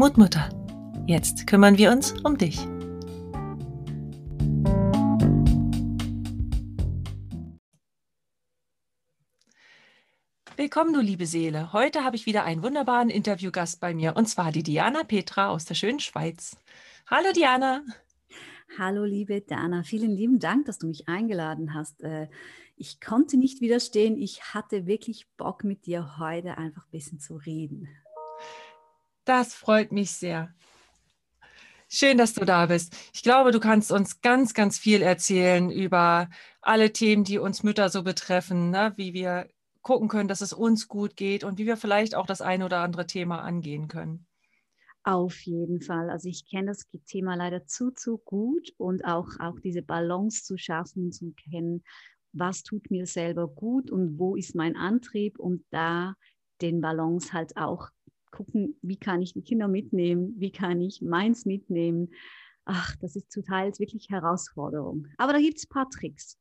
Mutmutter. Jetzt kümmern wir uns um dich. Willkommen, du liebe Seele. Heute habe ich wieder einen wunderbaren Interviewgast bei mir und zwar die Diana Petra aus der schönen Schweiz. Hallo Diana. Hallo liebe Dana, vielen lieben Dank, dass du mich eingeladen hast. Äh, ich konnte nicht widerstehen. Ich hatte wirklich Bock mit dir heute einfach ein bisschen zu reden. Das freut mich sehr. Schön, dass du da bist. Ich glaube, du kannst uns ganz, ganz viel erzählen über alle Themen, die uns Mütter so betreffen, ne? wie wir gucken können, dass es uns gut geht und wie wir vielleicht auch das eine oder andere Thema angehen können. Auf jeden Fall. Also ich kenne das Thema leider zu, zu gut und auch, auch diese Balance zu schaffen, zu kennen, was tut mir selber gut und wo ist mein Antrieb und da den Balance halt auch gucken, wie kann ich die Kinder mitnehmen, wie kann ich meins mitnehmen. Ach, das ist zu Teils wirklich Herausforderung. Aber da gibt es ein paar Tricks.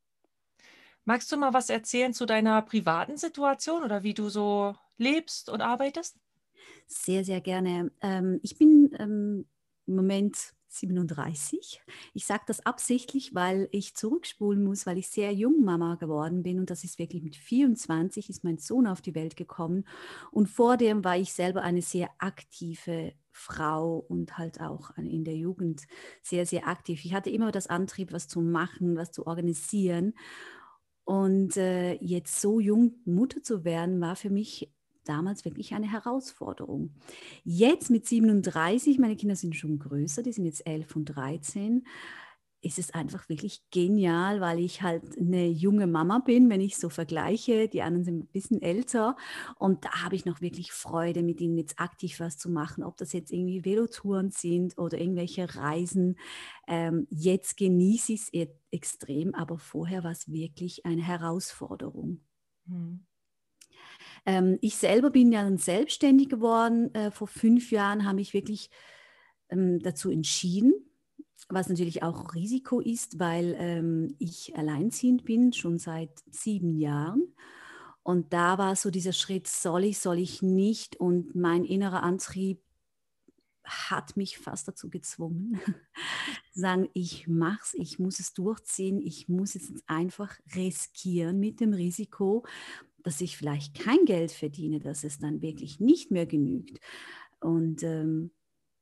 Magst du mal was erzählen zu deiner privaten Situation oder wie du so lebst und arbeitest? Sehr, sehr gerne. Ähm, ich bin ähm, im Moment 37. Ich sage das absichtlich, weil ich zurückspulen muss, weil ich sehr jung Mama geworden bin und das ist wirklich mit 24 ist mein Sohn auf die Welt gekommen und vor dem war ich selber eine sehr aktive Frau und halt auch in der Jugend sehr, sehr aktiv. Ich hatte immer das Antrieb, was zu machen, was zu organisieren und äh, jetzt so jung Mutter zu werden, war für mich damals wirklich eine Herausforderung. Jetzt mit 37, meine Kinder sind schon größer, die sind jetzt 11 und 13, ist es einfach wirklich genial, weil ich halt eine junge Mama bin, wenn ich so vergleiche. Die anderen sind ein bisschen älter und da habe ich noch wirklich Freude, mit ihnen jetzt aktiv was zu machen, ob das jetzt irgendwie Velotouren sind oder irgendwelche Reisen. Ähm, jetzt genieße ich es e-, extrem, aber vorher war es wirklich eine Herausforderung. Hm. Ähm, ich selber bin ja dann selbstständig geworden. Äh, vor fünf Jahren habe ich wirklich ähm, dazu entschieden, was natürlich auch Risiko ist, weil ähm, ich alleinziehend bin, schon seit sieben Jahren. Und da war so dieser Schritt, soll ich, soll ich nicht? Und mein innerer Antrieb hat mich fast dazu gezwungen, zu sagen, ich mach's, ich muss es durchziehen, ich muss es einfach riskieren mit dem Risiko, dass ich vielleicht kein Geld verdiene, dass es dann wirklich nicht mehr genügt. Und ähm,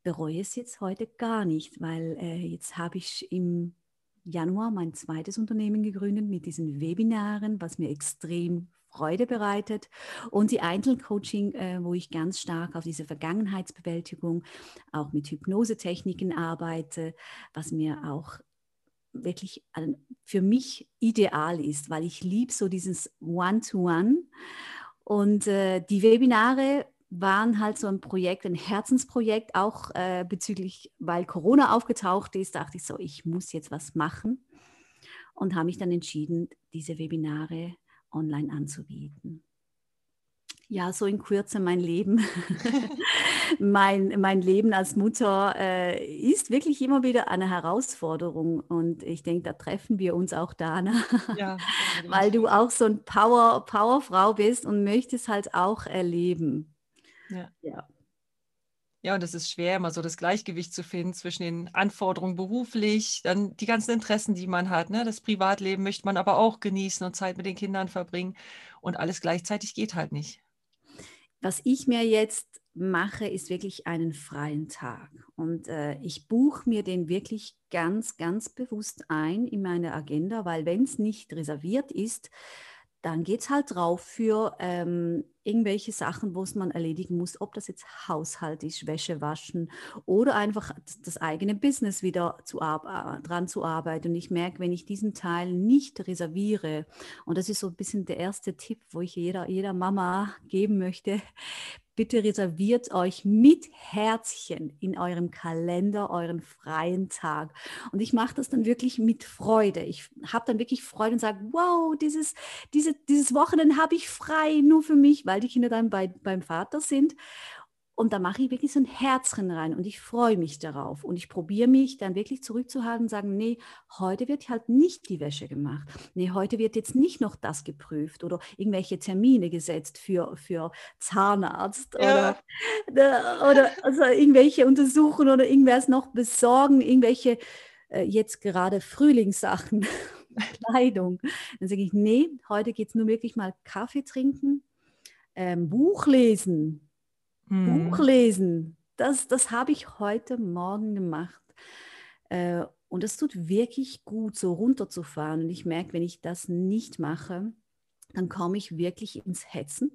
bereue es jetzt heute gar nicht, weil äh, jetzt habe ich im Januar mein zweites Unternehmen gegründet mit diesen Webinaren, was mir extrem Freude bereitet und die Einzelcoaching, äh, wo ich ganz stark auf diese Vergangenheitsbewältigung, auch mit Hypnosetechniken arbeite, was mir auch wirklich für mich ideal ist, weil ich liebe so dieses One-to-One. -One. Und äh, die Webinare waren halt so ein Projekt, ein Herzensprojekt, auch äh, bezüglich, weil Corona aufgetaucht ist, dachte ich so, ich muss jetzt was machen und habe mich dann entschieden, diese Webinare online anzubieten ja, so in Kürze mein Leben. mein, mein Leben als Mutter äh, ist wirklich immer wieder eine Herausforderung. Und ich denke, da treffen wir uns auch, Dana. Ja, Weil du auch so ein Power, Powerfrau bist und möchtest halt auch erleben. Ja. ja. Ja, und es ist schwer, immer so das Gleichgewicht zu finden zwischen den Anforderungen beruflich, dann die ganzen Interessen, die man hat. Ne? Das Privatleben möchte man aber auch genießen und Zeit mit den Kindern verbringen. Und alles gleichzeitig geht halt nicht. Was ich mir jetzt mache, ist wirklich einen freien Tag. Und äh, ich buche mir den wirklich ganz, ganz bewusst ein in meine Agenda, weil wenn es nicht reserviert ist, dann geht es halt drauf für ähm, irgendwelche Sachen, wo es man erledigen muss, ob das jetzt Haushalt ist, Wäsche waschen oder einfach das eigene Business wieder zu dran zu arbeiten. Und ich merke, wenn ich diesen Teil nicht reserviere, und das ist so ein bisschen der erste Tipp, wo ich jeder, jeder Mama geben möchte, bitte reserviert euch mit Herzchen in eurem Kalender euren freien Tag. Und ich mache das dann wirklich mit Freude. Ich habe dann wirklich Freude und sage, wow, dieses, diese, dieses Wochenende habe ich frei nur für mich, weil die Kinder dann bei, beim Vater sind. Und da mache ich wirklich so ein Herzchen rein und ich freue mich darauf. Und ich probiere mich dann wirklich zurückzuhalten und sagen, nee, heute wird halt nicht die Wäsche gemacht. Nee, heute wird jetzt nicht noch das geprüft oder irgendwelche Termine gesetzt für, für Zahnarzt ja. oder, oder also irgendwelche Untersuchungen oder irgendwas noch besorgen, irgendwelche äh, jetzt gerade Frühlingssachen, Kleidung. Dann sage ich, nee, heute geht es nur wirklich mal Kaffee trinken, ähm, Buch lesen, hm. Buch lesen, das, das habe ich heute Morgen gemacht. Äh, und es tut wirklich gut, so runterzufahren. Und ich merke, wenn ich das nicht mache, dann komme ich wirklich ins Hetzen.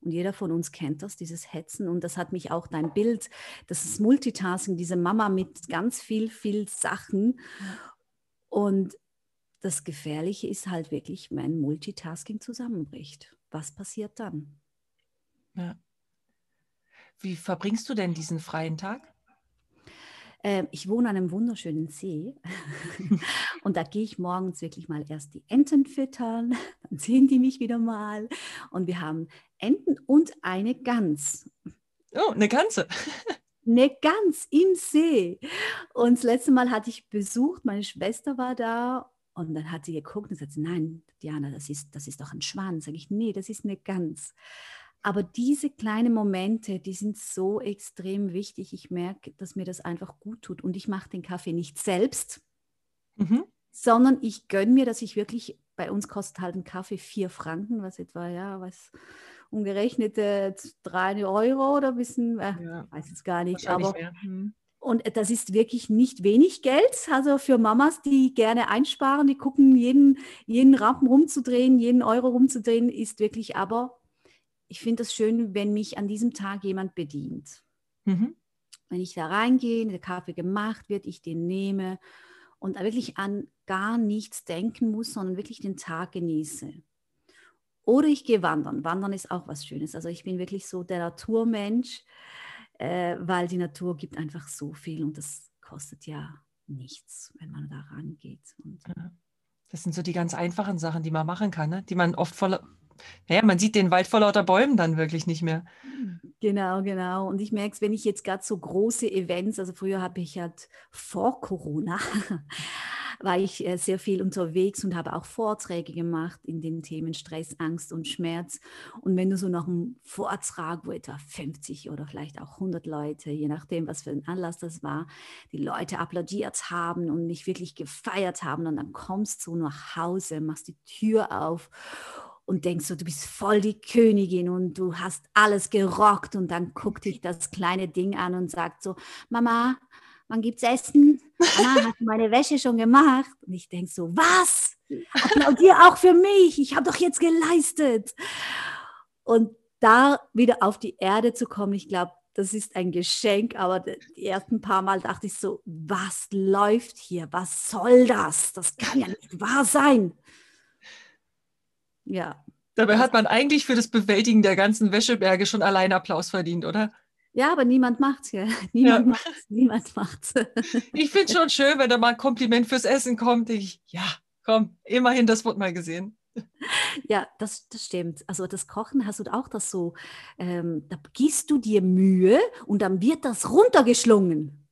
Und jeder von uns kennt das, dieses Hetzen. Und das hat mich auch dein Bild, das ist Multitasking, diese Mama mit ganz viel, viel Sachen. Und das Gefährliche ist halt wirklich, wenn Multitasking zusammenbricht. Was passiert dann? Ja. Wie verbringst du denn diesen freien Tag? Ähm, ich wohne an einem wunderschönen See und da gehe ich morgens wirklich mal erst die Enten füttern, dann sehen die mich wieder mal und wir haben Enten und eine Gans. Oh, eine ganze. eine Gans im See. Und das letzte Mal hatte ich besucht, meine Schwester war da und dann hat sie geguckt und sagt, nein, Diana, das ist, das ist doch ein Schwan. Sage ich, nee, das ist eine Gans. Aber diese kleinen Momente, die sind so extrem wichtig. Ich merke, dass mir das einfach gut tut. Und ich mache den Kaffee nicht selbst, mhm. sondern ich gönne mir, dass ich wirklich, bei uns kostet halt ein Kaffee vier Franken, was etwa, ja, was umgerechnet äh, drei Euro oder ein bisschen, äh, ja, weiß es gar nicht. Aber, mhm. Und das ist wirklich nicht wenig Geld. Also für Mamas, die gerne einsparen, die gucken, jeden, jeden Rappen rumzudrehen, jeden Euro rumzudrehen, ist wirklich aber ich finde es schön, wenn mich an diesem Tag jemand bedient. Mhm. Wenn ich da reingehe, der Kaffee gemacht wird, ich den nehme und wirklich an gar nichts denken muss, sondern wirklich den Tag genieße. Oder ich gehe wandern. Wandern ist auch was Schönes. Also ich bin wirklich so der Naturmensch, äh, weil die Natur gibt einfach so viel und das kostet ja nichts, wenn man da rangeht. Und das sind so die ganz einfachen Sachen, die man machen kann, ne? die man oft voll, naja, man sieht den Wald vor lauter Bäumen dann wirklich nicht mehr. Genau, genau. Und ich merke es, wenn ich jetzt gerade so große Events, also früher habe ich halt vor Corona, war ich äh, sehr viel unterwegs und habe auch Vorträge gemacht in den Themen Stress, Angst und Schmerz. Und wenn du so nach einem Vortrag, wo etwa 50 oder vielleicht auch 100 Leute, je nachdem, was für ein Anlass das war, die Leute applaudiert haben und mich wirklich gefeiert haben und dann kommst du nach Hause, machst die Tür auf und denkst so, du bist voll die Königin und du hast alles gerockt und dann guckt dich das kleine Ding an und sagt so, Mama, wann gibt's Essen? Mama, hast du meine Wäsche schon gemacht? Und ich denke so, was? Applaudier auch für mich, ich habe doch jetzt geleistet. Und da wieder auf die Erde zu kommen, ich glaube, das ist ein Geschenk, aber die ersten paar Mal dachte ich so, was läuft hier? Was soll das? Das kann ja nicht wahr sein. Ja. Dabei hat man eigentlich für das Bewältigen der ganzen Wäscheberge schon allein Applaus verdient, oder? Ja, aber niemand macht's ja. Niemand ja. macht's. Niemand macht's. ich finde schon schön, wenn da mal ein Kompliment fürs Essen kommt. Ich, ja, komm, immerhin, das wurde mal gesehen. Ja, das, das stimmt. Also das Kochen hast du auch das so, ähm, da gibst du dir Mühe und dann wird das runtergeschlungen.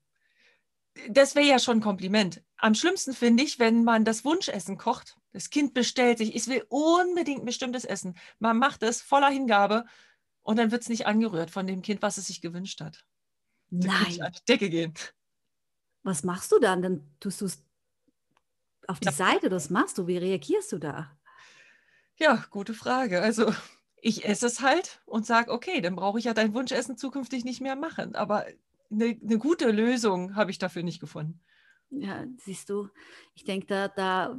Das wäre ja schon ein Kompliment. Am schlimmsten finde ich, wenn man das Wunschessen kocht das Kind bestellt sich, ich will unbedingt ein bestimmtes Essen. Man macht es voller Hingabe und dann wird es nicht angerührt von dem Kind, was es sich gewünscht hat. Dann Nein. An die Decke gehen. Was machst du dann? Dann tust du es auf die ja. Seite, das machst du. Wie reagierst du da? Ja, gute Frage. Also ich esse es halt und sage, okay, dann brauche ich ja dein Wunschessen zukünftig nicht mehr machen. Aber eine, eine gute Lösung habe ich dafür nicht gefunden. Ja, siehst du, ich denke, da, da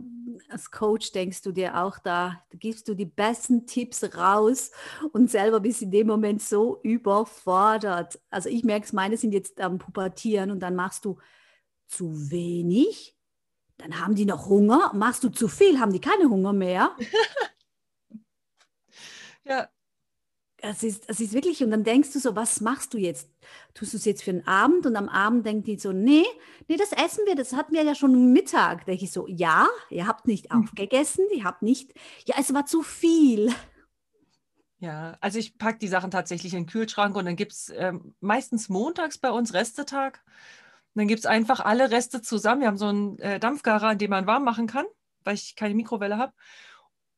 als Coach denkst du dir auch, da, da gibst du die besten Tipps raus und selber bist in dem Moment so überfordert. Also ich merke es, meine sind jetzt am Pubertieren und dann machst du zu wenig, dann haben die noch Hunger, machst du zu viel, haben die keine Hunger mehr. ja, es ist, es ist wirklich, und dann denkst du so, was machst du jetzt? Tust du es jetzt für den Abend? Und am Abend denkt die so, nee, nee, das essen wir, das hatten wir ja schon Mittag. Denke ich so, ja, ihr habt nicht hm. aufgegessen, ihr habt nicht, ja, es war zu viel. Ja, also ich packe die Sachen tatsächlich in den Kühlschrank und dann gibt es ähm, meistens montags bei uns Restetag. Und dann gibt es einfach alle Reste zusammen. Wir haben so einen äh, Dampfgarer, in dem man warm machen kann, weil ich keine Mikrowelle habe.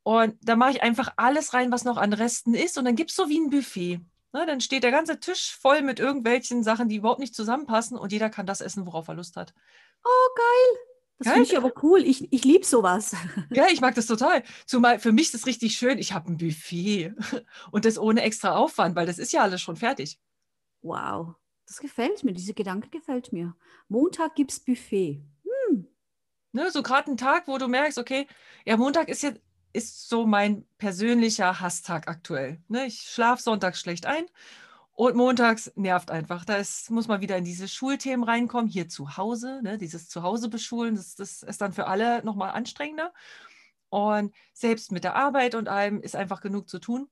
Und da mache ich einfach alles rein, was noch an Resten ist. Und dann gibt es so wie ein Buffet. Ne, dann steht der ganze Tisch voll mit irgendwelchen Sachen, die überhaupt nicht zusammenpassen und jeder kann das essen, worauf er Lust hat. Oh, geil. Das finde ich aber cool. Ich, ich liebe sowas. Ja, ich mag das total. Zumal für mich ist es richtig schön, ich habe ein Buffet und das ohne extra Aufwand, weil das ist ja alles schon fertig. Wow, das gefällt mir. Dieser Gedanke gefällt mir. Montag gibt es Buffet. Hm. Ne, so gerade ein Tag, wo du merkst, okay, ja, Montag ist jetzt ist so mein persönlicher Hasstag aktuell. Ne, ich schlafe sonntags schlecht ein und montags nervt einfach. Da ist, muss man wieder in diese Schulthemen reinkommen. Hier zu Hause, ne? dieses Zuhause beschulen, das, das ist dann für alle nochmal anstrengender. Und selbst mit der Arbeit und allem ist einfach genug zu tun.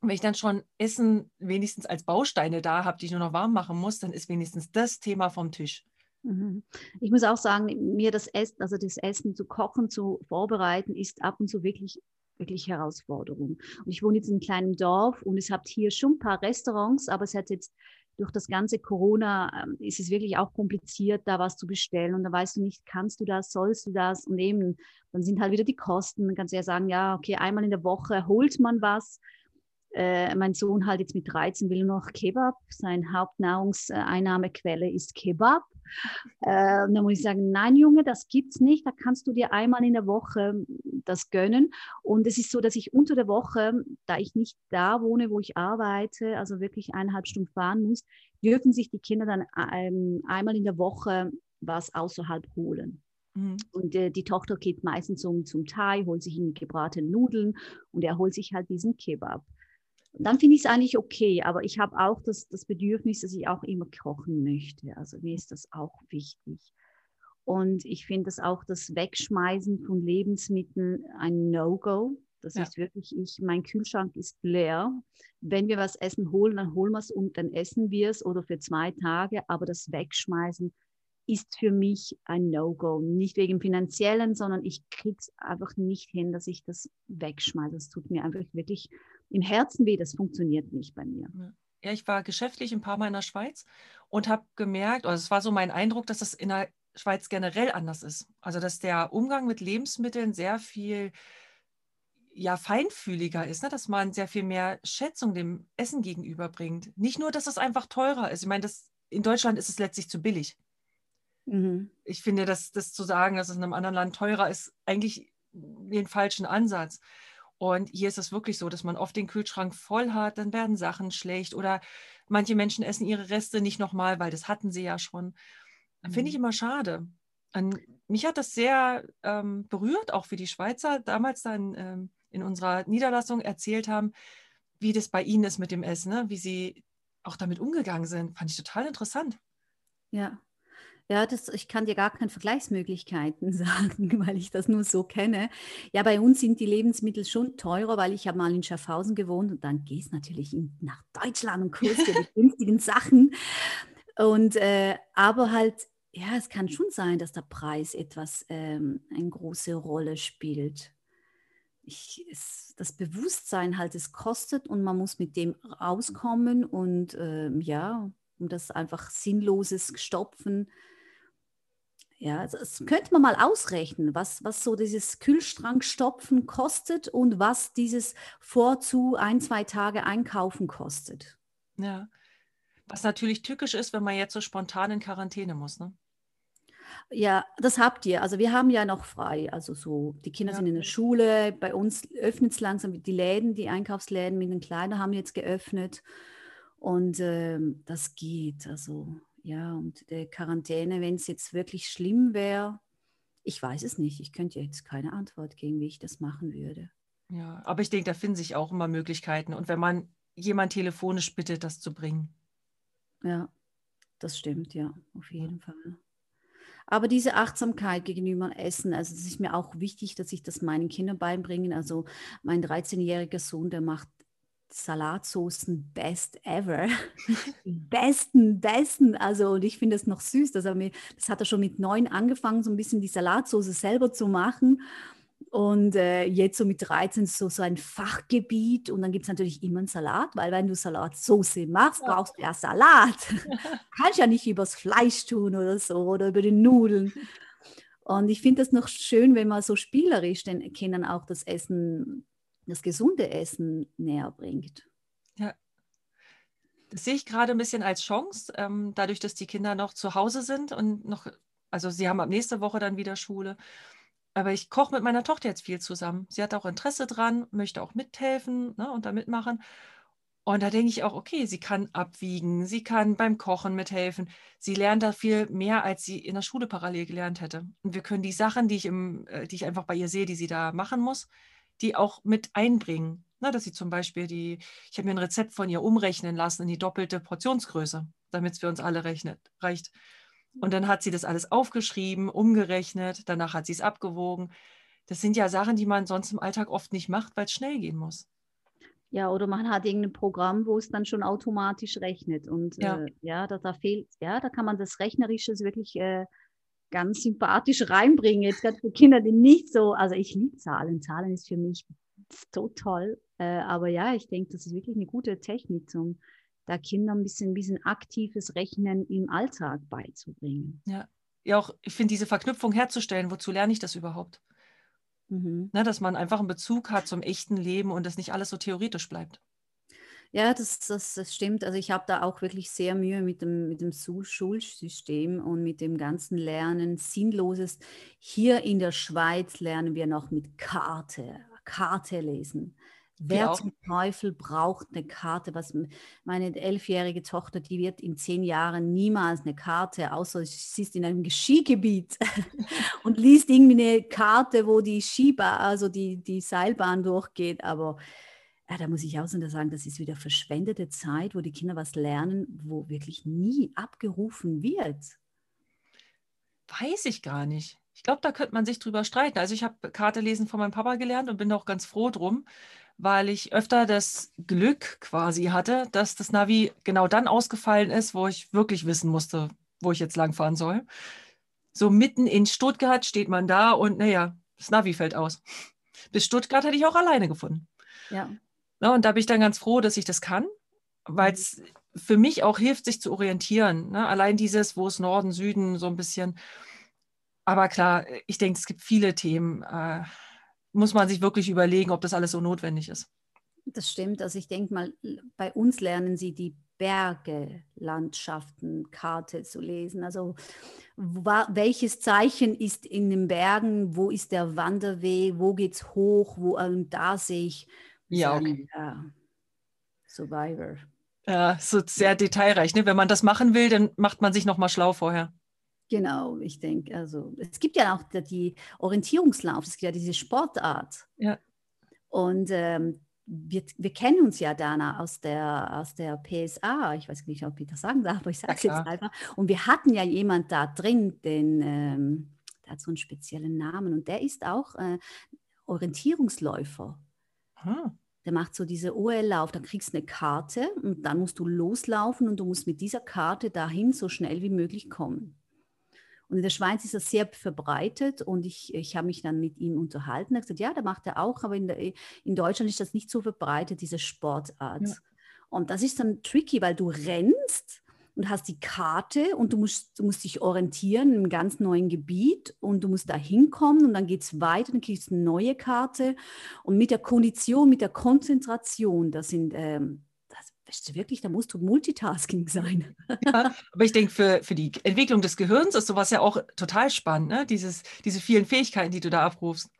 wenn ich dann schon Essen wenigstens als Bausteine da habe, die ich nur noch warm machen muss, dann ist wenigstens das Thema vom Tisch. Mhm. Ich muss auch sagen, mir das Essen, also das Essen zu kochen, zu vorbereiten, ist ab und zu wirklich wirklich Herausforderung. Und ich wohne jetzt in einem kleinen Dorf und es hat hier schon ein paar Restaurants, aber es hat jetzt durch das ganze Corona ähm, ist es wirklich auch kompliziert, da was zu bestellen. Und da weißt du nicht, kannst du das, sollst du das? Und eben, dann sind halt wieder die Kosten. Dann kannst du ja sagen, ja, okay, einmal in der Woche holt man was. Äh, mein Sohn halt jetzt mit 13 will noch Kebab. Seine Hauptnahrungseinnahmequelle ist Kebab. Äh, dann muss ich sagen, nein, Junge, das gibt's nicht. Da kannst du dir einmal in der Woche das gönnen. Und es ist so, dass ich unter der Woche, da ich nicht da wohne, wo ich arbeite, also wirklich eineinhalb Stunden fahren muss, dürfen sich die Kinder dann ähm, einmal in der Woche was außerhalb holen. Mhm. Und äh, die Tochter geht meistens zum, zum Thai, holt sich in gebratene Nudeln und er holt sich halt diesen Kebab dann finde ich es eigentlich okay, aber ich habe auch das, das Bedürfnis, dass ich auch immer kochen möchte. Also mir ist das auch wichtig. Und ich finde das auch das Wegschmeißen von Lebensmitteln ein No-Go. Das ja. ist wirklich, ich, mein Kühlschrank ist leer. Wenn wir was essen holen, dann holen wir es und dann essen wir es oder für zwei Tage. Aber das Wegschmeißen ist für mich ein No-Go. Nicht wegen finanziellen, sondern ich kriege es einfach nicht hin, dass ich das wegschmeiße. Das tut mir einfach wirklich im Herzen weh, das funktioniert nicht bei mir. Ja, ich war geschäftlich ein paar Mal in der Schweiz und habe gemerkt, also es war so mein Eindruck, dass das in der Schweiz generell anders ist. Also dass der Umgang mit Lebensmitteln sehr viel ja, feinfühliger ist, ne? dass man sehr viel mehr Schätzung dem Essen gegenüberbringt. Nicht nur, dass es einfach teurer ist. Ich meine, das, in Deutschland ist es letztlich zu billig. Mhm. Ich finde, dass das zu sagen, dass es in einem anderen Land teurer ist, eigentlich den falschen Ansatz. Und hier ist es wirklich so, dass man oft den Kühlschrank voll hat, dann werden Sachen schlecht oder manche Menschen essen ihre Reste nicht nochmal, weil das hatten sie ja schon. Mhm. Finde ich mhm. immer schade. Und mich hat das sehr ähm, berührt, auch wie die Schweizer damals dann ähm, in unserer Niederlassung erzählt haben, wie das bei ihnen ist mit dem Essen, ne? wie sie auch damit umgegangen sind. Fand ich total interessant. Ja, ja, das, ich kann dir gar keine Vergleichsmöglichkeiten sagen, weil ich das nur so kenne. Ja, bei uns sind die Lebensmittel schon teurer, weil ich habe mal in Schaffhausen gewohnt und dann gehst natürlich in, nach Deutschland und kaufst dir die günstigen Sachen. Und äh, aber halt, ja, es kann schon sein, dass der Preis etwas ähm, eine große Rolle spielt. Ich, es, das Bewusstsein halt, es kostet und man muss mit dem rauskommen und äh, ja, um das einfach sinnloses Stopfen ja, also das könnte man mal ausrechnen, was, was so dieses Kühlschrankstopfen kostet und was dieses Vorzu ein, zwei Tage einkaufen kostet. Ja, was natürlich tückisch ist, wenn man jetzt so spontan in Quarantäne muss, ne? Ja, das habt ihr. Also wir haben ja noch frei. Also so, die Kinder ja. sind in der Schule. Bei uns öffnet es langsam die Läden, die Einkaufsläden mit den Kleinen haben jetzt geöffnet. Und ähm, das geht. Also ja, und der Quarantäne, wenn es jetzt wirklich schlimm wäre, ich weiß es nicht. Ich könnte jetzt keine Antwort geben, wie ich das machen würde. Ja, aber ich denke, da finden sich auch immer Möglichkeiten. Und wenn man jemand telefonisch bittet, das zu bringen. Ja, das stimmt, ja, auf jeden ja. Fall. Aber diese Achtsamkeit gegenüber Essen, also es ist mir auch wichtig, dass ich das meinen Kindern beibringe. Also mein 13-jähriger Sohn, der macht Salatsoßen best ever. besten, besten. Also, und ich finde es noch süß, dass er mir, das hat er schon mit neun angefangen, so ein bisschen die Salatsauce selber zu machen. Und äh, jetzt so mit 13 so, so ein Fachgebiet und dann gibt es natürlich immer einen Salat, weil wenn du Salatsauce machst, ja. brauchst du ja Salat. Kannst ja nicht übers Fleisch tun oder so oder über die Nudeln. Und ich finde das noch schön, wenn man so spielerisch den Kindern auch das Essen, das gesunde Essen näher bringt. Ja. Das sehe ich gerade ein bisschen als Chance, ähm, dadurch, dass die Kinder noch zu Hause sind und noch, also sie haben ab nächste Woche dann wieder Schule aber ich koche mit meiner Tochter jetzt viel zusammen. Sie hat auch Interesse dran, möchte auch mithelfen ne, und da mitmachen. Und da denke ich auch, okay, sie kann abwiegen, sie kann beim Kochen mithelfen. Sie lernt da viel mehr, als sie in der Schule parallel gelernt hätte. Und wir können die Sachen, die ich, im, äh, die ich einfach bei ihr sehe, die sie da machen muss, die auch mit einbringen. Na, dass sie zum Beispiel die, ich habe mir ein Rezept von ihr umrechnen lassen in die doppelte Portionsgröße, damit es für uns alle rechnet, reicht. Und dann hat sie das alles aufgeschrieben, umgerechnet, danach hat sie es abgewogen. Das sind ja Sachen, die man sonst im Alltag oft nicht macht, weil es schnell gehen muss. Ja, oder man hat irgendein Programm, wo es dann schon automatisch rechnet. Und ja, äh, ja da, da, fehlt, ja, da kann man das Rechnerische wirklich äh, ganz sympathisch reinbringen. Jetzt gerade für Kinder, die nicht so, also ich liebe Zahlen. Zahlen ist für mich so toll. Äh, aber ja, ich denke, das ist wirklich eine gute Technik zum da Kindern ein bisschen, ein bisschen aktives Rechnen im Alltag beizubringen. Ja, ja auch, ich finde, diese Verknüpfung herzustellen, wozu lerne ich das überhaupt? Mhm. Ne, dass man einfach einen Bezug hat zum echten Leben und das nicht alles so theoretisch bleibt. Ja, das, das, das stimmt. Also ich habe da auch wirklich sehr Mühe mit dem, mit dem Schulsystem und mit dem ganzen Lernen. Sinnloses. Hier in der Schweiz lernen wir noch mit Karte, Karte lesen. Wer zum Teufel braucht eine Karte? Was meine elfjährige Tochter, die wird in zehn Jahren niemals eine Karte, außer sie ist in einem Skigebiet und liest irgendwie eine Karte, wo die Skibahn, also die, die Seilbahn durchgeht. Aber ja, da muss ich auch sagen, das ist wieder verschwendete Zeit, wo die Kinder was lernen, wo wirklich nie abgerufen wird. Weiß ich gar nicht. Ich glaube, da könnte man sich drüber streiten. Also ich habe Karte lesen von meinem Papa gelernt und bin auch ganz froh drum, weil ich öfter das Glück quasi hatte, dass das Navi genau dann ausgefallen ist, wo ich wirklich wissen musste, wo ich jetzt langfahren soll. So mitten in Stuttgart steht man da und naja, das Navi fällt aus. Bis Stuttgart hätte ich auch alleine gefunden. Ja. Na, und da bin ich dann ganz froh, dass ich das kann, weil es für mich auch hilft, sich zu orientieren. Ne? Allein dieses, wo ist Norden, Süden, so ein bisschen. Aber klar, ich denke, es gibt viele Themen. Äh, muss man sich wirklich überlegen, ob das alles so notwendig ist. Das stimmt. Also ich denke mal, bei uns lernen sie die Berge, Landschaften, Karte zu lesen. Also welches Zeichen ist in den Bergen, wo ist der Wanderweg, wo geht es hoch, wo ähm, da sehe ich ja, okay. äh, Survivor. Ja, so sehr detailreich. Ne? Wenn man das machen will, dann macht man sich nochmal schlau vorher. Genau, ich denke, also es gibt ja auch die Orientierungslauf, es gibt ja diese Sportart. Ja. Und ähm, wir, wir kennen uns ja, Dana, aus der, aus der PSA. Ich weiß nicht, ob ich das sagen darf, aber ich sage es jetzt einfach. Und wir hatten ja jemand da drin, den, ähm, der hat so einen speziellen Namen und der ist auch äh, Orientierungsläufer. Hm. Der macht so diese OL-Lauf, da kriegst du eine Karte und dann musst du loslaufen und du musst mit dieser Karte dahin so schnell wie möglich kommen. Und in der Schweiz ist das sehr verbreitet und ich, ich habe mich dann mit ihm unterhalten. Er hat gesagt, ja, da macht er auch, aber in, der, in Deutschland ist das nicht so verbreitet, diese Sportart. Ja. Und das ist dann tricky, weil du rennst und hast die Karte und du musst, du musst dich orientieren in einem ganz neuen Gebiet und du musst da hinkommen und dann geht es weiter, dann kriegst du eine neue Karte und mit der Kondition, mit der Konzentration, das sind ähm, weißt du wirklich, da musst du Multitasking sein. Ja, aber ich denke, für, für die Entwicklung des Gehirns ist sowas ja auch total spannend, ne? Dieses, diese vielen Fähigkeiten, die du da abrufst.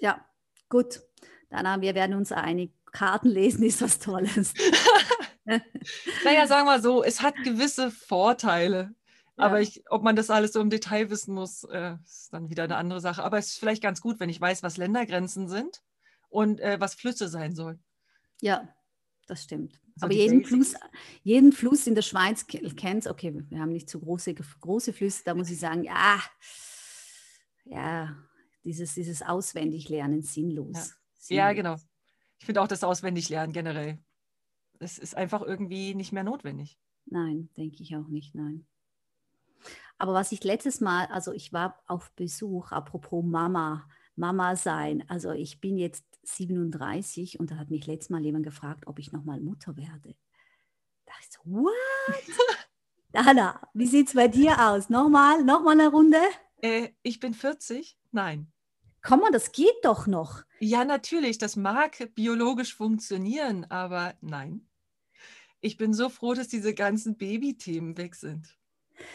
Ja, gut. Dann wir werden uns einig. Karten lesen ist was Tolles. naja, sagen wir so, es hat gewisse Vorteile. Ja. Aber ich, ob man das alles so im Detail wissen muss, äh, ist dann wieder eine andere Sache. Aber es ist vielleicht ganz gut, wenn ich weiß, was Ländergrenzen sind und äh, was Flüsse sein sollen. Ja, das stimmt. So Aber jeden Fluss, jeden Fluss in der Schweiz kennt okay, wir haben nicht so große, große Flüsse, da muss ich sagen, ja, ja, dieses, dieses Auswendiglernen sinnlos. Ja, sinnlos. ja genau. Ich finde auch das Auswendiglernen generell. Es ist einfach irgendwie nicht mehr notwendig. Nein, denke ich auch nicht, nein. Aber was ich letztes Mal, also ich war auf Besuch, apropos Mama, Mama sein. Also ich bin jetzt 37 und da hat mich letztes Mal jemand gefragt, ob ich nochmal Mutter werde. Da dachte ich so, what? Dana, wie sieht es bei dir aus? Nochmal, nochmal eine Runde? Äh, ich bin 40? Nein. Komm mal, das geht doch noch. Ja, natürlich, das mag biologisch funktionieren, aber nein. Ich bin so froh, dass diese ganzen Babythemen weg sind.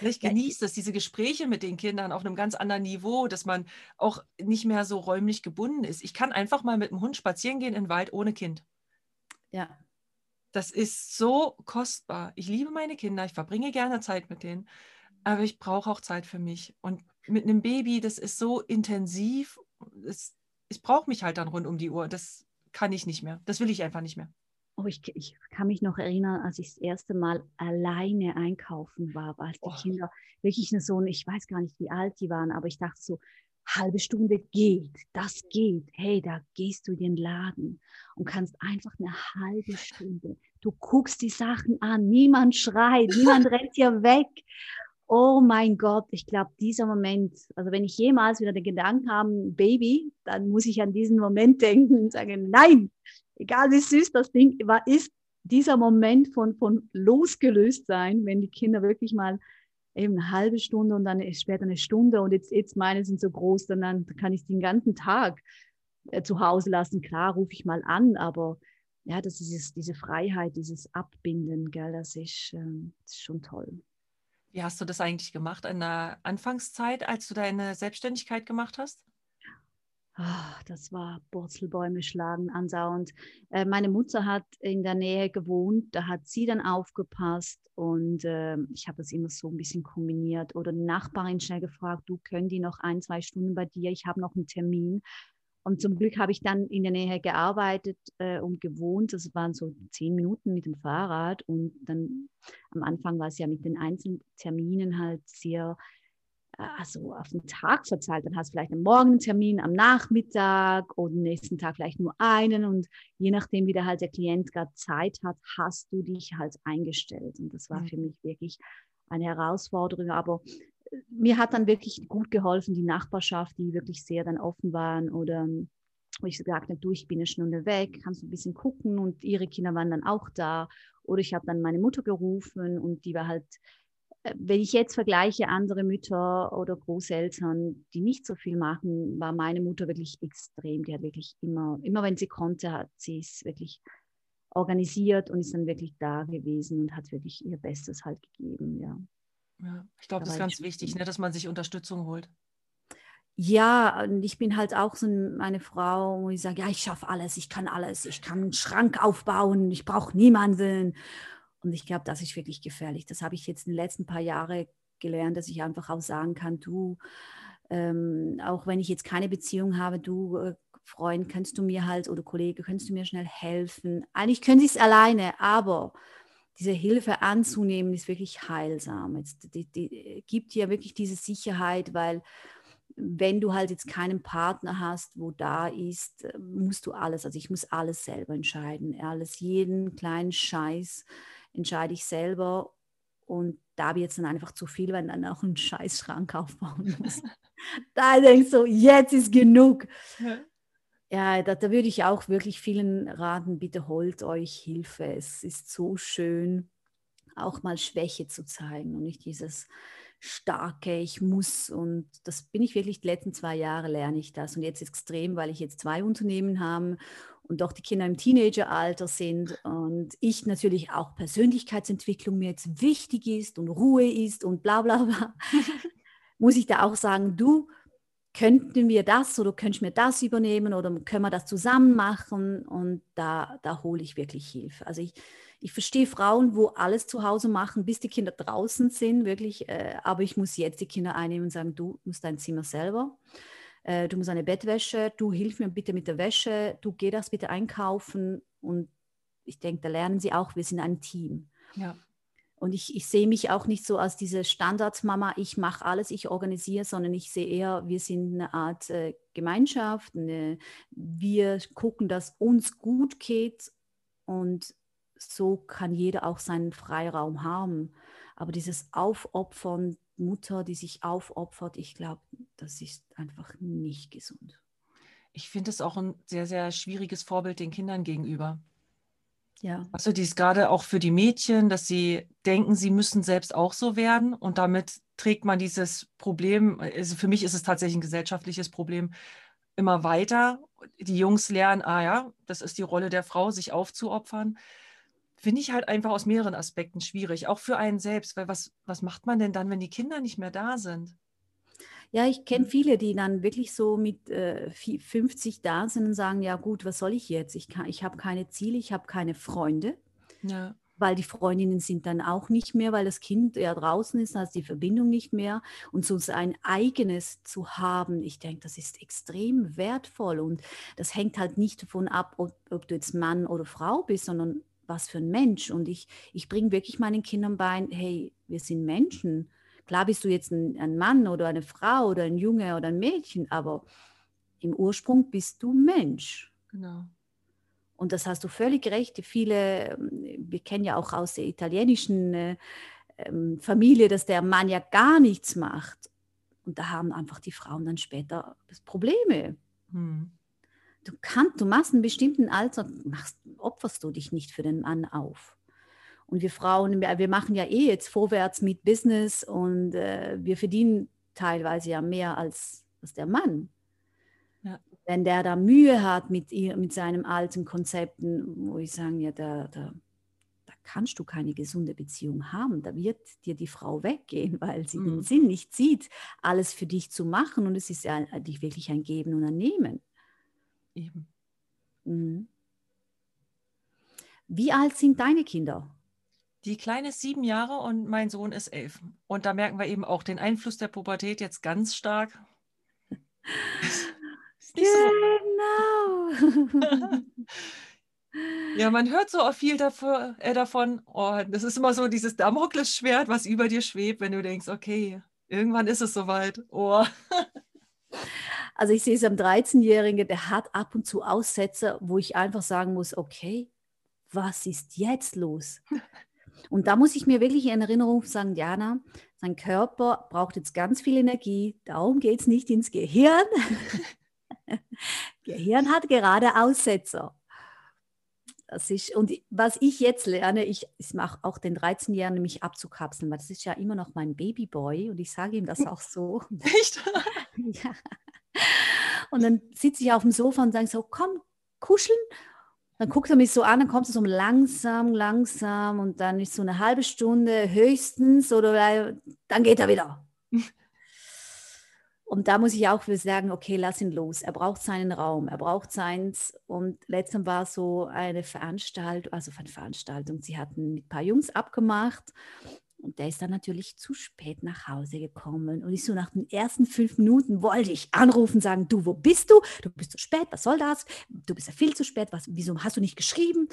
Ich genieße das, diese Gespräche mit den Kindern auf einem ganz anderen Niveau, dass man auch nicht mehr so räumlich gebunden ist. Ich kann einfach mal mit dem Hund spazieren gehen in den Wald ohne Kind. Ja. Das ist so kostbar. Ich liebe meine Kinder, ich verbringe gerne Zeit mit denen, aber ich brauche auch Zeit für mich. Und mit einem Baby, das ist so intensiv es, ich brauche mich halt dann rund um die Uhr. Das kann ich nicht mehr. Das will ich einfach nicht mehr. Oh, ich, ich kann mich noch erinnern, als ich das erste Mal alleine einkaufen war, als die oh. Kinder wirklich so, ich weiß gar nicht, wie alt die waren, aber ich dachte so, halbe Stunde geht, das geht. Hey, da gehst du in den Laden und kannst einfach eine halbe Stunde. Du guckst die Sachen an, niemand schreit, niemand rennt hier weg oh mein Gott, ich glaube, dieser Moment, also wenn ich jemals wieder den Gedanken habe, Baby, dann muss ich an diesen Moment denken und sagen, nein, egal wie süß das Ding war, ist dieser Moment von, von losgelöst sein, wenn die Kinder wirklich mal eben eine halbe Stunde und dann später eine Stunde und jetzt, jetzt meine sind so groß, dann, dann kann ich den ganzen Tag äh, zu Hause lassen. Klar, rufe ich mal an, aber ja, das ist dieses, diese Freiheit, dieses Abbinden, gell, das ist, äh, das ist schon toll. Wie hast du das eigentlich gemacht in der Anfangszeit, als du deine Selbstständigkeit gemacht hast? Oh, das war Burzelbäume schlagen ansauend. Äh, meine Mutter hat in der Nähe gewohnt, da hat sie dann aufgepasst und äh, ich habe es immer so ein bisschen kombiniert. Oder die Nachbarin schnell gefragt, du können die noch ein, zwei Stunden bei dir, ich habe noch einen Termin. Und zum Glück habe ich dann in der Nähe gearbeitet äh, und gewohnt. Das waren so zehn Minuten mit dem Fahrrad. Und dann am Anfang war es ja mit den einzelnen Terminen halt sehr, also auf den Tag verzahlt. Dann hast du vielleicht einen Morgentermin am Nachmittag oder nächsten Tag vielleicht nur einen. Und je nachdem, wie der halt der Klient gerade Zeit hat, hast du dich halt eingestellt. Und das war für mich wirklich eine Herausforderung. Aber mir hat dann wirklich gut geholfen, die Nachbarschaft, die wirklich sehr dann offen waren oder wo ich gesagt habe, du, ich bin eine Stunde weg, kannst du ein bisschen gucken und ihre Kinder waren dann auch da. Oder ich habe dann meine Mutter gerufen und die war halt, äh, wenn ich jetzt vergleiche andere Mütter oder Großeltern, die nicht so viel machen, war meine Mutter wirklich extrem. Die hat wirklich immer, immer wenn sie konnte, hat sie es wirklich organisiert und ist dann wirklich da gewesen und hat wirklich ihr Bestes halt gegeben, ja. Ja, ich glaube, das ist ganz wichtig, ne, dass man sich Unterstützung holt. Ja, und ich bin halt auch so eine Frau, wo ich sage, ja, ich schaffe alles, ich kann alles, ich kann einen Schrank aufbauen, ich brauche niemanden. Und ich glaube, das ist wirklich gefährlich. Das habe ich jetzt in den letzten paar Jahren gelernt, dass ich einfach auch sagen kann, du, ähm, auch wenn ich jetzt keine Beziehung habe, du, äh, Freund, kannst du mir halt oder Kollege, kannst du mir schnell helfen. Eigentlich können sie es alleine, aber diese Hilfe anzunehmen, ist wirklich heilsam. Jetzt, die, die, gibt dir wirklich diese Sicherheit, weil wenn du halt jetzt keinen Partner hast, wo da ist, musst du alles, also ich muss alles selber entscheiden. Alles, jeden kleinen Scheiß entscheide ich selber. Und da wird es dann einfach zu viel, wenn dann auch einen Scheißschrank aufbauen muss. da denkst du, jetzt ist genug. Ja, da, da würde ich auch wirklich vielen raten, bitte holt euch Hilfe. Es ist so schön, auch mal Schwäche zu zeigen und nicht dieses starke, ich muss. Und das bin ich wirklich, die letzten zwei Jahre lerne ich das. Und jetzt extrem, weil ich jetzt zwei Unternehmen habe und doch die Kinder im Teenageralter sind und ich natürlich auch Persönlichkeitsentwicklung mir jetzt wichtig ist und Ruhe ist und bla bla bla, muss ich da auch sagen, du, könnten wir das oder könntest mir das übernehmen oder können wir das zusammen machen? Und da, da hole ich wirklich Hilfe. Also ich, ich verstehe Frauen, wo alles zu Hause machen, bis die Kinder draußen sind, wirklich. Äh, aber ich muss jetzt die Kinder einnehmen und sagen, du musst dein Zimmer selber. Äh, du musst eine Bettwäsche, du hilf mir bitte mit der Wäsche, du geh das bitte einkaufen. Und ich denke, da lernen sie auch, wir sind ein Team. Ja. Und ich, ich sehe mich auch nicht so als diese Standardsmama, ich mache alles, ich organisiere, sondern ich sehe eher, wir sind eine Art äh, Gemeinschaft, eine, wir gucken, dass uns gut geht und so kann jeder auch seinen Freiraum haben. Aber dieses Aufopfern, Mutter, die sich aufopfert, ich glaube, das ist einfach nicht gesund. ich finde es auch ein sehr, sehr schwieriges Vorbild den Kindern gegenüber. Ja. Also die ist gerade auch für die Mädchen, dass sie denken, sie müssen selbst auch so werden und damit trägt man dieses Problem, also für mich ist es tatsächlich ein gesellschaftliches Problem, immer weiter. Die Jungs lernen, ah ja, das ist die Rolle der Frau, sich aufzuopfern. Finde ich halt einfach aus mehreren Aspekten schwierig, auch für einen selbst, weil was, was macht man denn dann, wenn die Kinder nicht mehr da sind? Ja, ich kenne mhm. viele, die dann wirklich so mit äh, 50 da sind und sagen, ja gut, was soll ich jetzt? Ich, ich habe keine Ziele, ich habe keine Freunde. Ja. Weil die Freundinnen sind dann auch nicht mehr, weil das Kind ja draußen ist, also die Verbindung nicht mehr. Und so sein eigenes zu haben, ich denke, das ist extrem wertvoll. Und das hängt halt nicht davon ab, ob, ob du jetzt Mann oder Frau bist, sondern was für ein Mensch. Und ich, ich bringe wirklich meinen Kindern bei, hey, wir sind Menschen Klar bist du jetzt ein, ein Mann oder eine Frau oder ein Junge oder ein Mädchen, aber im Ursprung bist du Mensch. Genau. Und das hast du völlig recht. Viele, ähm, wir kennen ja auch aus der italienischen äh, ähm, Familie, dass der Mann ja gar nichts macht. Und da haben einfach die Frauen dann später Probleme. Hm. Du kannst, du machst einen bestimmten Alter, machst, opferst du dich nicht für den Mann auf. Und wir Frauen, wir machen ja eh jetzt vorwärts mit Business und äh, wir verdienen teilweise ja mehr als, als der Mann. Ja. Wenn der da Mühe hat mit, mit seinen alten Konzepten, wo ich sage, ja, da, da, da kannst du keine gesunde Beziehung haben. Da wird dir die Frau weggehen, weil sie mhm. den Sinn nicht sieht, alles für dich zu machen. Und es ist ja eigentlich wirklich ein Geben und ein Nehmen. Eben. Mhm. Wie alt sind deine Kinder? Die Kleine ist sieben Jahre und mein Sohn ist elf. Und da merken wir eben auch den Einfluss der Pubertät jetzt ganz stark. genau. ja, man hört so viel dafür, äh, davon. Oh, das ist immer so dieses Damoklesschwert, was über dir schwebt, wenn du denkst, okay, irgendwann ist es soweit. Oh. Also ich sehe es am 13-Jährigen, der hat ab und zu Aussätze, wo ich einfach sagen muss, okay, was ist jetzt los? Und da muss ich mir wirklich in Erinnerung sagen, Diana, sein Körper braucht jetzt ganz viel Energie, darum geht es nicht ins Gehirn. Gehirn hat gerade Aussetzer. Das ist, und was ich jetzt lerne, ich, ich mache auch den 13-Jährigen, mich abzukapseln, weil das ist ja immer noch mein Babyboy und ich sage ihm das auch so. Echt? ja. Und dann sitze ich auf dem Sofa und sage so, komm, kuscheln dann guckt er mich so an, dann kommt es so langsam, langsam und dann ist so eine halbe Stunde höchstens oder dann geht er wieder. Und da muss ich auch für sagen, okay, lass ihn los. Er braucht seinen Raum, er braucht seins. Und letztens war so eine Veranstaltung, also eine Veranstaltung, sie hatten mit ein paar Jungs abgemacht und der ist dann natürlich zu spät nach Hause gekommen. Und ich so nach den ersten fünf Minuten wollte ich anrufen, sagen, du, wo bist du? Du bist zu spät, was soll das? Du bist ja viel zu spät, was, wieso hast du nicht geschrieben?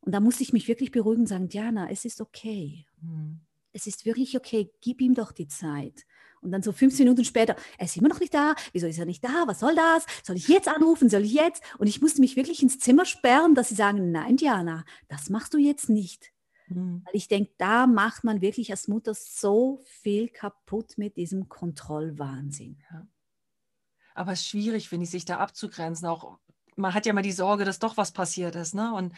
Und da musste ich mich wirklich beruhigen und sagen, Diana, es ist okay. Mhm. Es ist wirklich okay, gib ihm doch die Zeit. Und dann so 15 Minuten später, er ist immer noch nicht da, wieso ist er nicht da, was soll das? Soll ich jetzt anrufen, soll ich jetzt? Und ich musste mich wirklich ins Zimmer sperren, dass sie sagen, nein, Diana, das machst du jetzt nicht. Mhm. Weil ich denke, da macht man wirklich als Mutter so viel kaputt mit diesem Kontrollwahnsinn. Ja. Aber es ist schwierig, finde ich, sich da abzugrenzen. Auch man hat ja mal die Sorge, dass doch was passiert ist. Ne? Und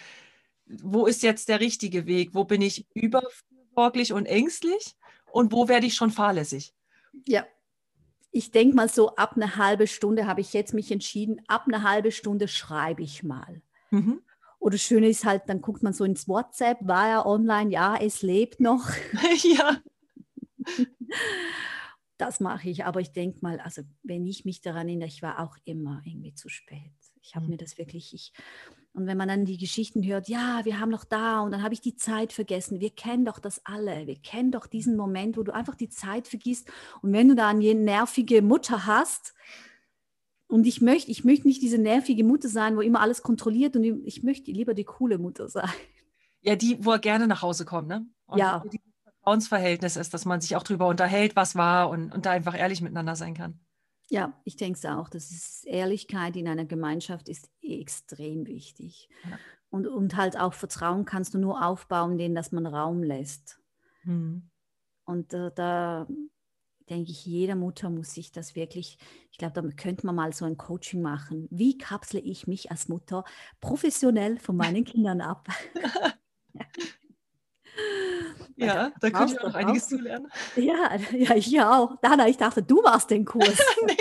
wo ist jetzt der richtige Weg? Wo bin ich überfürsorglich und ängstlich? Und wo werde ich schon fahrlässig? Ja, ich denke mal so, ab einer halben Stunde habe ich jetzt mich entschieden, ab einer halben Stunde schreibe ich mal. Mhm. Oder schön ist halt, dann guckt man so ins WhatsApp, war er online? Ja, es lebt noch. ja. Das mache ich, aber ich denke mal, also wenn ich mich daran erinnere, ich war auch immer irgendwie zu spät. Ich habe mhm. mir das wirklich, ich, und wenn man dann die Geschichten hört, ja, wir haben noch da und dann habe ich die Zeit vergessen. Wir kennen doch das alle. Wir kennen doch diesen Moment, wo du einfach die Zeit vergisst. Und wenn du da eine nervige Mutter hast, und ich möchte, ich möchte nicht diese nervige Mutter sein, wo immer alles kontrolliert und ich möchte lieber die coole Mutter sein. Ja, die, wo er gerne nach Hause kommt, ne? Und ja. Vertrauensverhältnis ist, dass man sich auch darüber unterhält, was war und, und da einfach ehrlich miteinander sein kann. Ja, ich denke es auch. Das ist Ehrlichkeit in einer Gemeinschaft ist extrem wichtig. Ja. Und, und halt auch Vertrauen kannst du nur aufbauen, indem dass man Raum lässt. Mhm. Und äh, da denke ich, jede Mutter muss sich das wirklich, ich glaube, da könnte man mal so ein Coaching machen. Wie kapsle ich mich als Mutter professionell von meinen Kindern ab? ja, da könnte ich auch noch einiges zu lernen. Ja, ja, ich auch. Dana, ich dachte, du warst den Kurs. nee.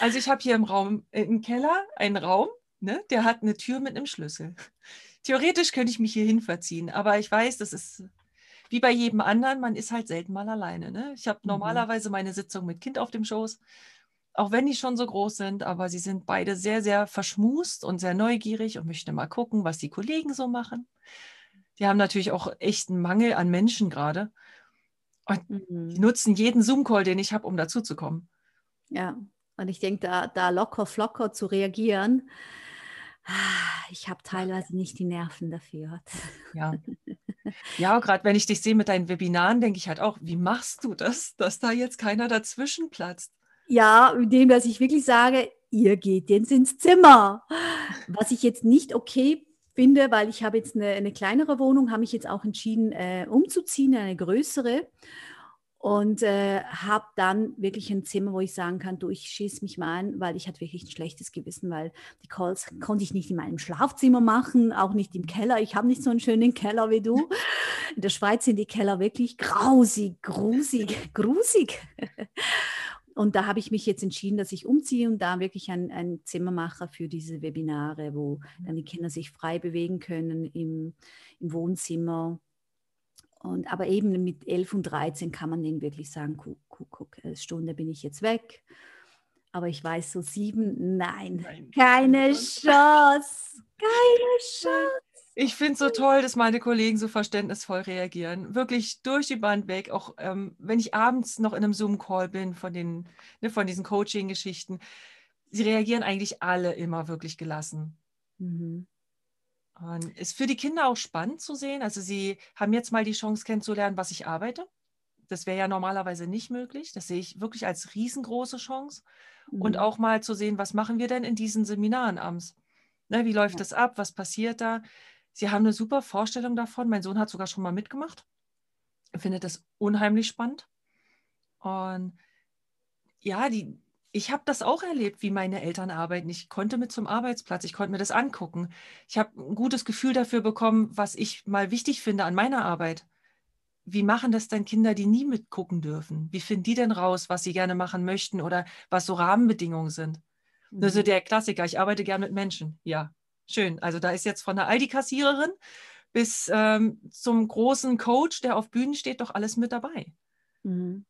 Also ich habe hier im Raum, äh, im Keller einen Raum, ne, der hat eine Tür mit einem Schlüssel. Theoretisch könnte ich mich hier hin verziehen, aber ich weiß, das ist wie bei jedem anderen, man ist halt selten mal alleine. Ne? Ich habe mhm. normalerweise meine Sitzung mit Kind auf dem Schoß, auch wenn die schon so groß sind, aber sie sind beide sehr, sehr verschmust und sehr neugierig und möchten mal gucken, was die Kollegen so machen. Die haben natürlich auch echt einen Mangel an Menschen gerade. Und mhm. die nutzen jeden Zoom-Call, den ich habe, um dazuzukommen. Ja, und ich denke, da, da locker, flocker zu reagieren, ich habe teilweise nicht die Nerven dafür. Ja, ja gerade wenn ich dich sehe mit deinen Webinaren, denke ich halt auch, wie machst du das, dass da jetzt keiner dazwischen platzt? Ja, indem dass ich wirklich sage, ihr geht jetzt ins Zimmer. Was ich jetzt nicht okay finde, weil ich habe jetzt eine, eine kleinere Wohnung, habe mich jetzt auch entschieden, äh, umzuziehen, eine größere und äh, habe dann wirklich ein Zimmer, wo ich sagen kann, du, ich schieße mich mal ein, weil ich hatte wirklich ein schlechtes Gewissen, weil die Calls konnte ich nicht in meinem Schlafzimmer machen, auch nicht im Keller. Ich habe nicht so einen schönen Keller wie du. In der Schweiz sind die Keller wirklich grausig, grusig, grusig. Und da habe ich mich jetzt entschieden, dass ich umziehe und da wirklich ein, ein Zimmer mache für diese Webinare, wo dann die Kinder sich frei bewegen können im, im Wohnzimmer und, aber eben mit 11 und 13 kann man denen wirklich sagen, guck, guck, guck, eine Stunde bin ich jetzt weg. Aber ich weiß so sieben, nein, nein. keine Chance, keine Chance. Ich finde es so toll, dass meine Kollegen so verständnisvoll reagieren. Wirklich durch die Band weg. Auch ähm, wenn ich abends noch in einem Zoom-Call bin von, den, ne, von diesen Coaching-Geschichten. Sie reagieren eigentlich alle immer wirklich gelassen. Mhm. Und ist für die Kinder auch spannend zu sehen. Also sie haben jetzt mal die Chance kennenzulernen, was ich arbeite. Das wäre ja normalerweise nicht möglich. Das sehe ich wirklich als riesengroße Chance. Mhm. Und auch mal zu sehen, was machen wir denn in diesen Seminaren abends? Ne, wie läuft ja. das ab? Was passiert da? Sie haben eine super Vorstellung davon. Mein Sohn hat sogar schon mal mitgemacht. Er findet das unheimlich spannend. Und ja, die, ich habe das auch erlebt, wie meine Eltern arbeiten. Ich konnte mit zum Arbeitsplatz, ich konnte mir das angucken. Ich habe ein gutes Gefühl dafür bekommen, was ich mal wichtig finde an meiner Arbeit. Wie machen das denn Kinder, die nie mitgucken dürfen? Wie finden die denn raus, was sie gerne machen möchten oder was so Rahmenbedingungen sind? Mhm. Also der Klassiker, ich arbeite gern mit Menschen. Ja, schön. Also da ist jetzt von der Aldi-Kassiererin bis ähm, zum großen Coach, der auf Bühnen steht, doch alles mit dabei. Mhm.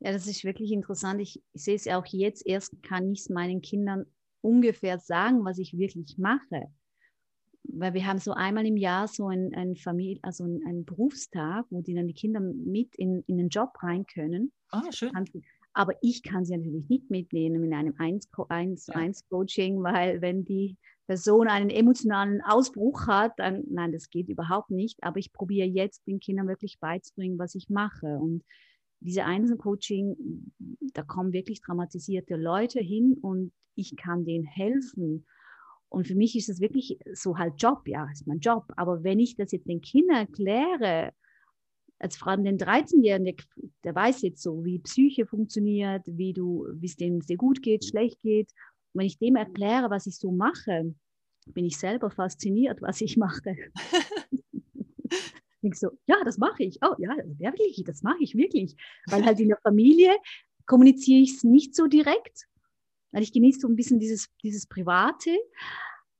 Ja, das ist wirklich interessant. Ich, ich sehe es ja auch jetzt. Erst kann ich es meinen Kindern ungefähr sagen, was ich wirklich mache. Weil wir haben so einmal im Jahr so ein, ein Familie, also ein, ein Berufstag, wo die dann die Kinder mit in, in den Job rein können. Ah, schön. Aber ich kann sie natürlich nicht mitnehmen in einem 1-1-Coaching, weil wenn die Person einen emotionalen Ausbruch hat, dann nein, das geht überhaupt nicht. Aber ich probiere jetzt den Kindern wirklich beizubringen, was ich mache. Und diese Einzelcoaching, da kommen wirklich dramatisierte Leute hin und ich kann denen helfen. Und für mich ist das wirklich so halt Job, ja, ist mein Job. Aber wenn ich das jetzt den Kindern erkläre, als vor allem den 13-Jährigen, der, der, weiß jetzt so, wie Psyche funktioniert, wie du, wie es denen sehr gut geht, schlecht geht. Und wenn ich dem erkläre, was ich so mache, bin ich selber fasziniert, was ich mache. Ich so, ja, das mache ich. Oh ja, wirklich, das mache ich wirklich. Weil halt in der Familie kommuniziere ich es nicht so direkt. Weil ich genieße so ein bisschen dieses, dieses Private.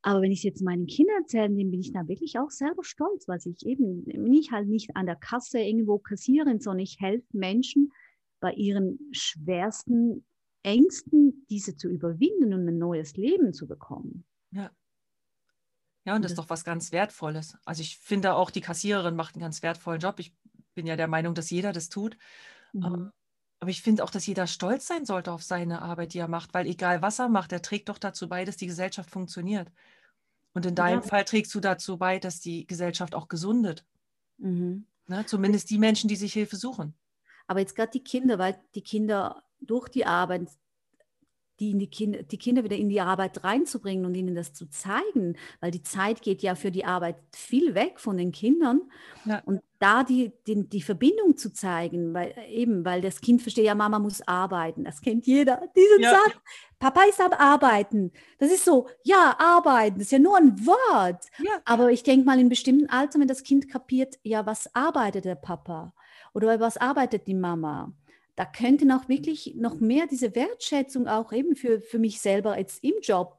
Aber wenn ich es jetzt meinen Kindern erzähle, dann bin ich da wirklich auch selber stolz, weil ich eben nicht halt nicht an der Kasse irgendwo kassieren, sondern ich helfe Menschen bei ihren schwersten Ängsten, diese zu überwinden und ein neues Leben zu bekommen. Ja, ja, und das ist doch was ganz Wertvolles. Also ich finde auch, die Kassiererin macht einen ganz wertvollen Job. Ich bin ja der Meinung, dass jeder das tut. Mhm. Aber ich finde auch, dass jeder stolz sein sollte auf seine Arbeit, die er macht, weil egal was er macht, er trägt doch dazu bei, dass die Gesellschaft funktioniert. Und in deinem ja. Fall trägst du dazu bei, dass die Gesellschaft auch gesundet. Mhm. Ne? Zumindest die Menschen, die sich Hilfe suchen. Aber jetzt gerade die Kinder, weil die Kinder durch die Arbeit die, in die, kind, die Kinder wieder in die Arbeit reinzubringen und ihnen das zu zeigen, weil die Zeit geht ja für die Arbeit viel weg von den Kindern. Ja. Und da die, die, die Verbindung zu zeigen, weil eben, weil das Kind versteht ja, Mama muss arbeiten. Das kennt jeder. Diesen ja. Satz, Papa ist am Arbeiten. Das ist so, ja, arbeiten, das ist ja nur ein Wort. Ja. Aber ich denke mal, in bestimmten Alter, wenn das Kind kapiert, ja, was arbeitet der Papa? Oder was arbeitet die Mama? Da könnte noch wirklich noch mehr diese Wertschätzung auch eben für, für mich selber jetzt im Job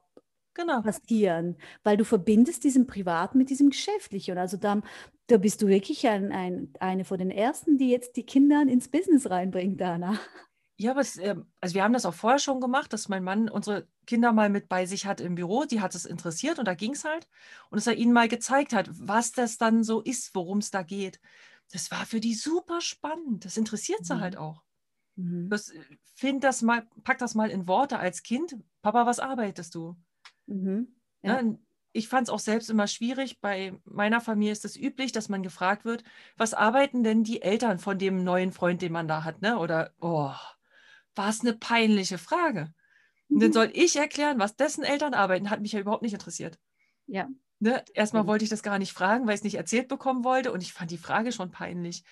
genau. passieren, weil du verbindest diesen Privat mit diesem Geschäftlichen. Also da, da bist du wirklich ein, ein, eine von den Ersten, die jetzt die Kinder ins Business reinbringt, Dana. Ja, aber es, ähm, also wir haben das auch vorher schon gemacht, dass mein Mann unsere Kinder mal mit bei sich hat im Büro. Die hat es interessiert und da ging es halt. Und dass er ihnen mal gezeigt hat, was das dann so ist, worum es da geht. Das war für die super spannend. Das interessiert sie mhm. halt auch. Mhm. Das, äh, find das mal, pack das mal in Worte als Kind. Papa, was arbeitest du? Mhm. Ja. Ja, ich fand es auch selbst immer schwierig. Bei meiner Familie ist es üblich, dass man gefragt wird, was arbeiten denn die Eltern von dem neuen Freund, den man da hat? Ne? Oder, oh, war es eine peinliche Frage. Und dann mhm. soll ich erklären, was dessen Eltern arbeiten, hat mich ja überhaupt nicht interessiert. Ja. Ne? Erstmal wollte ich das gar nicht fragen, weil ich es nicht erzählt bekommen wollte und ich fand die Frage schon peinlich.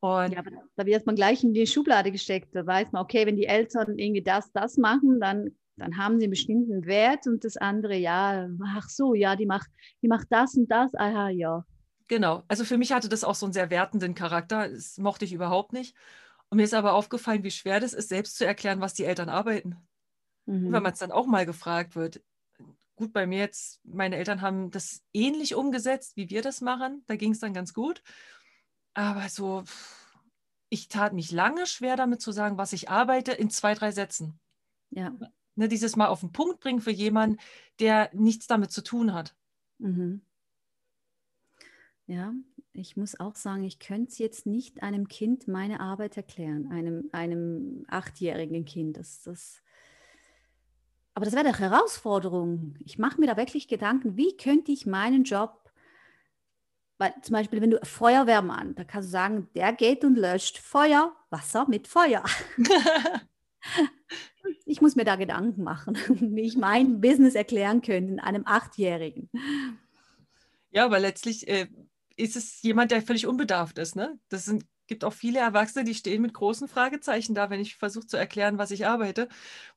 Und ja, da wird man gleich in die Schublade gesteckt. Da weiß man, okay, wenn die Eltern irgendwie das, das machen, dann, dann haben sie einen bestimmten Wert und das andere, ja, ach so, ja, die macht, die macht das und das, aha, ja. Genau, also für mich hatte das auch so einen sehr wertenden Charakter. Das mochte ich überhaupt nicht. Und mir ist aber aufgefallen, wie schwer das ist, selbst zu erklären, was die Eltern arbeiten. Mhm. Wenn man es dann auch mal gefragt wird. Gut, bei mir jetzt, meine Eltern haben das ähnlich umgesetzt, wie wir das machen. Da ging es dann ganz gut. Aber so, ich tat mich lange schwer damit zu sagen, was ich arbeite, in zwei, drei Sätzen. Ja. Ne, dieses Mal auf den Punkt bringen für jemanden, der nichts damit zu tun hat. Mhm. Ja, ich muss auch sagen, ich könnte es jetzt nicht einem Kind meine Arbeit erklären, einem, einem achtjährigen Kind. Das, das, aber das wäre eine Herausforderung. Ich mache mir da wirklich Gedanken, wie könnte ich meinen Job, weil zum Beispiel, wenn du Feuerwehrmann, da kannst du sagen, der geht und löscht Feuer, Wasser mit Feuer. ich muss mir da Gedanken machen, wie ich mein Business erklären könnte einem Achtjährigen. Ja, aber letztlich äh, ist es jemand, der völlig unbedarft ist. Ne? Das sind, gibt auch viele Erwachsene, die stehen mit großen Fragezeichen da, wenn ich versuche zu erklären, was ich arbeite.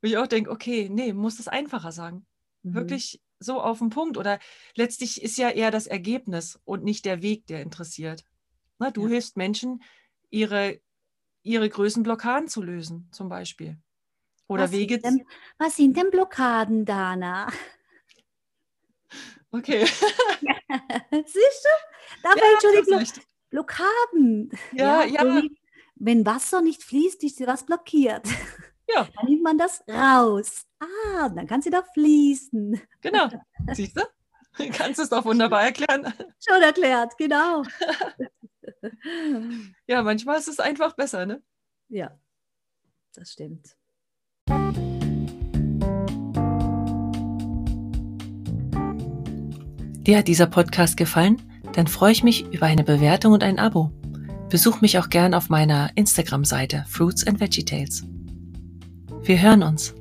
Wo ich auch denke, okay, nee, muss das einfacher sagen. Mhm. Wirklich so auf den Punkt. Oder letztlich ist ja eher das Ergebnis und nicht der Weg, der interessiert. Na, du ja. hilfst Menschen, ihre, ihre Größenblockaden zu lösen, zum Beispiel. Oder was Wege. Sind denn, was sind denn Blockaden, Dana? Okay. Siehst du? Da ja, schon die Blo Blockaden. Ja, ja. ja. Wenn Wasser nicht fließt, ist was blockiert. Ja. Dann nimmt man das raus. Ah, dann kann sie da fließen. Genau. Siehst du? Kannst du es doch wunderbar erklären. Schon erklärt, genau. ja, manchmal ist es einfach besser, ne? Ja, das stimmt. Dir hat dieser Podcast gefallen? Dann freue ich mich über eine Bewertung und ein Abo. Besuch mich auch gern auf meiner Instagram-Seite Fruits and Veggie Tales. Wir hören uns.